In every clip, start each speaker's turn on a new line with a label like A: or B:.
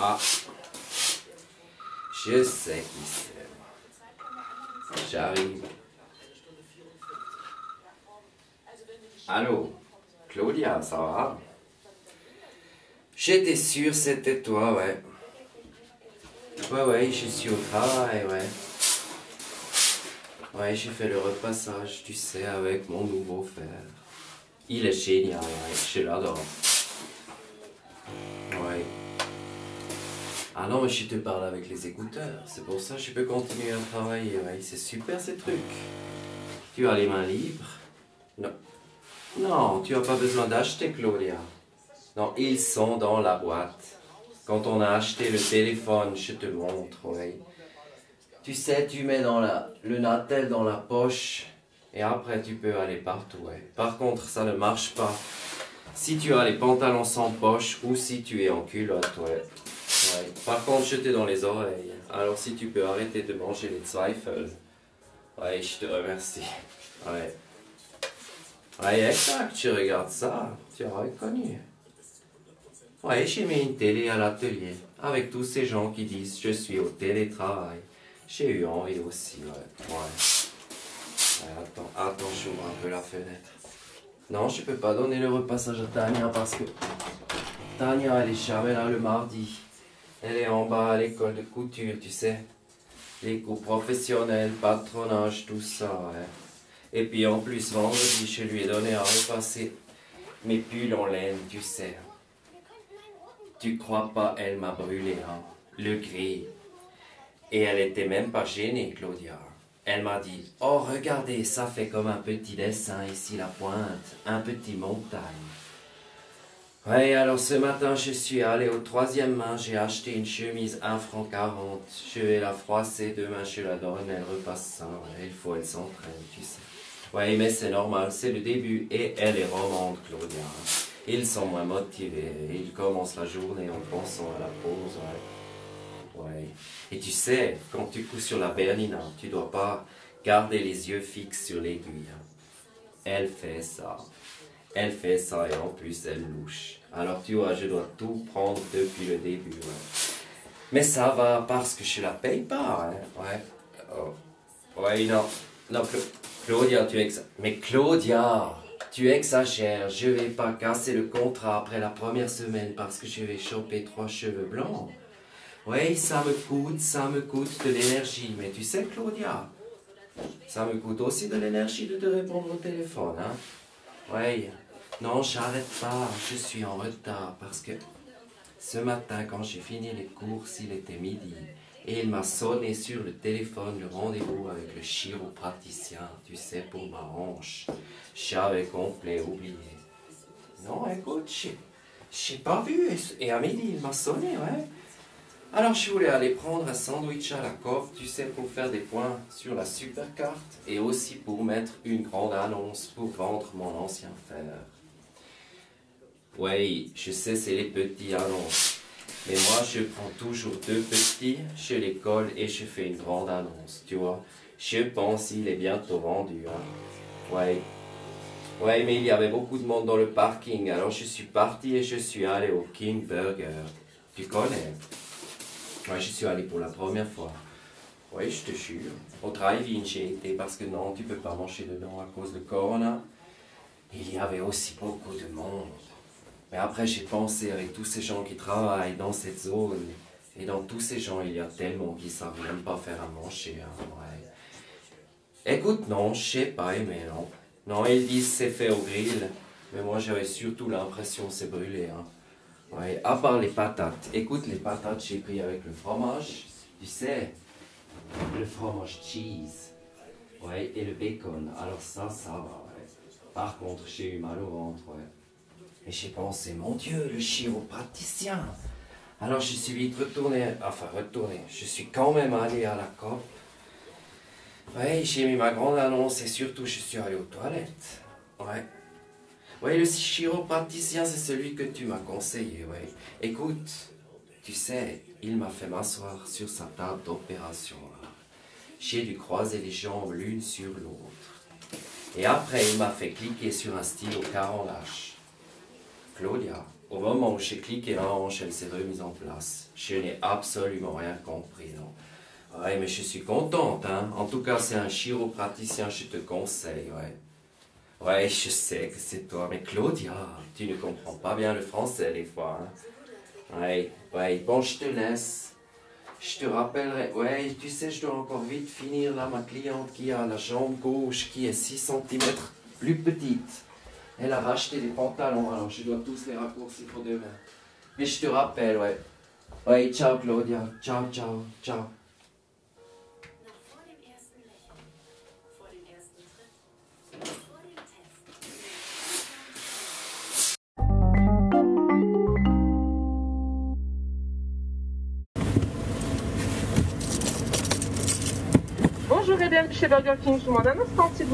A: Ah. Je sais qui c'est. J'arrive. Allô? Claudia, ça va? J'étais sûr c'était toi, ouais. Ouais, ouais, je suis au travail, ouais. Ouais, j'ai fait le repassage, tu sais, avec mon nouveau fer. Il est génial, ouais, je l'adore. Ah non, mais je te parle avec les écouteurs. C'est pour ça que je peux continuer à travailler. Ouais, c'est super ces trucs. Tu as les mains libres? Non. Non, tu n'as pas besoin d'acheter, Claudia. Non, ils sont dans la boîte. Quand on a acheté le téléphone, je te montre, oui. Tu sais, tu mets dans la, le Natel dans la poche et après tu peux aller partout. ouais. Par contre, ça ne marche pas si tu as les pantalons sans poche ou si tu es en culotte. Ouais. Par contre, je t'ai dans les oreilles. Alors si tu peux arrêter de manger les Zweifel. Ouais, je te remercie. Ouais. Ouais, exact, tu regardes ça, tu as reconnu. Ouais, j'ai mis une télé à l'atelier, avec tous ces gens qui disent je suis au télétravail. J'ai eu envie aussi, ouais. Ouais. Ouais, attends, attends, j'ouvre un peu la fenêtre. Non, je peux pas donner le repassage à Tania parce que Tania, elle est jamais là le mardi. Elle est en bas à l'école de couture, tu sais. Les cours professionnels, patronage, tout ça. Et puis en plus, vendredi, je lui ai donné à repasser mes pulls en laine, tu sais. Tu crois pas, elle m'a brûlé, hein. Le gris. Et elle était même pas gênée, Claudia. Elle m'a dit, oh regardez, ça fait comme un petit dessin ici, la pointe, un petit montagne. Ouais, alors ce matin, je suis allé au troisième main, j'ai acheté une chemise 1 franc 40. Je vais la froisser, demain je la donne, elle repasse ça. Il faut, elle s'entraîne, tu sais. Ouais, mais c'est normal, c'est le début et elle est romande, Claudia. Ils sont moins motivés, ils commencent la journée en pensant à la pause, ouais. Et tu sais, quand tu couds sur la Bernina, tu dois pas garder les yeux fixes sur l'aiguille. Elle fait ça. Elle fait ça et en plus elle louche. Alors tu vois, je dois tout prendre depuis le début. Mais ça va parce que je la paye pas. hein, Ouais. Oh. Ouais, non. Non, Cla- Claudia, tu ex... Mais Claudia, tu exagères. Je vais pas casser le contrat après la première semaine parce que je vais choper trois cheveux blancs. Oui, ça me coûte, ça me coûte de l'énergie. Mais tu sais, Claudia, ça me coûte aussi de l'énergie de te répondre au téléphone, hein. Oui. Non, j'arrête pas. Je suis en retard parce que ce matin, quand j'ai fini les courses, il était midi. Et il m'a sonné sur le téléphone le rendez-vous avec le chiropraticien, tu sais, pour ma hanche. J'avais complet oublié. Non, écoute, j'ai pas vu. Et à midi, il m'a sonné, ouais. Alors je voulais aller prendre un sandwich à la coque, tu sais, pour faire des points sur la supercarte et aussi pour mettre une grande annonce pour vendre mon ancien fer. Oui, je sais, c'est les petits annonces. Mais moi, je prends toujours deux petits, je les colle et je fais une grande annonce, tu vois. Je pense qu'il est bientôt vendu. Hein. Ouais. Ouais, mais il y avait beaucoup de monde dans le parking, alors je suis parti et je suis allé au King Burger. Tu connais? Ouais, je suis allé pour la première fois. Oui, je te jure. Au drive-in, j'ai été parce que non, tu peux pas manger dedans à cause de Corona. Il y avait aussi beaucoup de monde. Mais après, j'ai pensé avec tous ces gens qui travaillent dans cette zone. Et dans tous ces gens, il y a tellement qui savent même pas faire à manger. hein. Écoute, non, je sais pas, mais non. Non, ils disent c'est fait au grill, mais moi j'avais surtout l'impression c'est brûlé. Hein. Ouais, à part les patates. Écoute, les patates, j'ai pris avec le fromage, tu sais, le fromage cheese. Ouais, et le bacon. Alors ça, ça va. Par contre, j'ai eu mal au ventre. Et j'ai pensé, mon Dieu, le chiropraticien. Alors je suis vite retourné, enfin retourné, je suis quand même allé à la COP. Ouais, j'ai mis ma grande annonce et surtout je suis allé aux toilettes. Ouais. Ouais, le chiropraticien, c'est celui que tu m'as conseillé, ouais. Écoute, tu sais, il m'a fait m'asseoir sur sa table d'opération. J'ai dû croiser les jambes l'une sur l'autre. Et après, il m'a fait cliquer sur un stylo car en lâche. Claudia, au moment où j'ai cliqué la hanche, elle s'est remise en place. Je n'ai absolument rien compris, non. Ouais, mais je suis contente, hein. En tout cas, c'est un chiropraticien, je te conseille, ouais. Ouais, je sais que c'est toi, mais Claudia, tu ne comprends pas bien le français des fois, hein. Ouais, ouais, bon, je te laisse. Je te rappellerai, ouais, tu sais, je dois encore vite finir là, ma cliente qui a la jambe gauche qui est 6 cm plus petite. Elle a racheté des pantalons, alors je dois tous les raccourcir pour demain. Mais je te rappelle, ouais. Ouais, ciao Claudia. Ciao, ciao, ciao.
B: Bonjour et bienvenue chez Burger King. Je vous demande un instant, s'il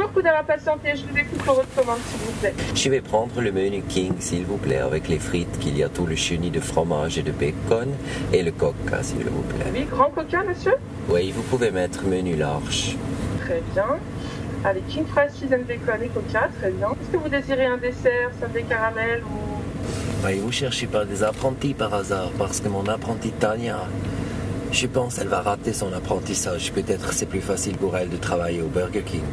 B: beaucoup d'avoir patienté. Je vous écoute pour votre commande, s'il vous plaît.
A: Je vais prendre le menu King, s'il vous plaît, avec les frites, qu'il y a tout le chenille de fromage et de bacon, et le coca, s'il vous plaît.
B: Oui, grand coquin, monsieur
A: Oui, vous pouvez mettre menu large.
B: Très bien. Avec king fries, cheese and bacon et coca, très bien. Est-ce que vous désirez un dessert, sundae caramel ou...
A: Oui, vous cherchez pas des apprentis par hasard, parce que mon apprentie Tania, je pense elle va rater son apprentissage. Peut-être c'est plus facile pour elle de travailler au Burger King.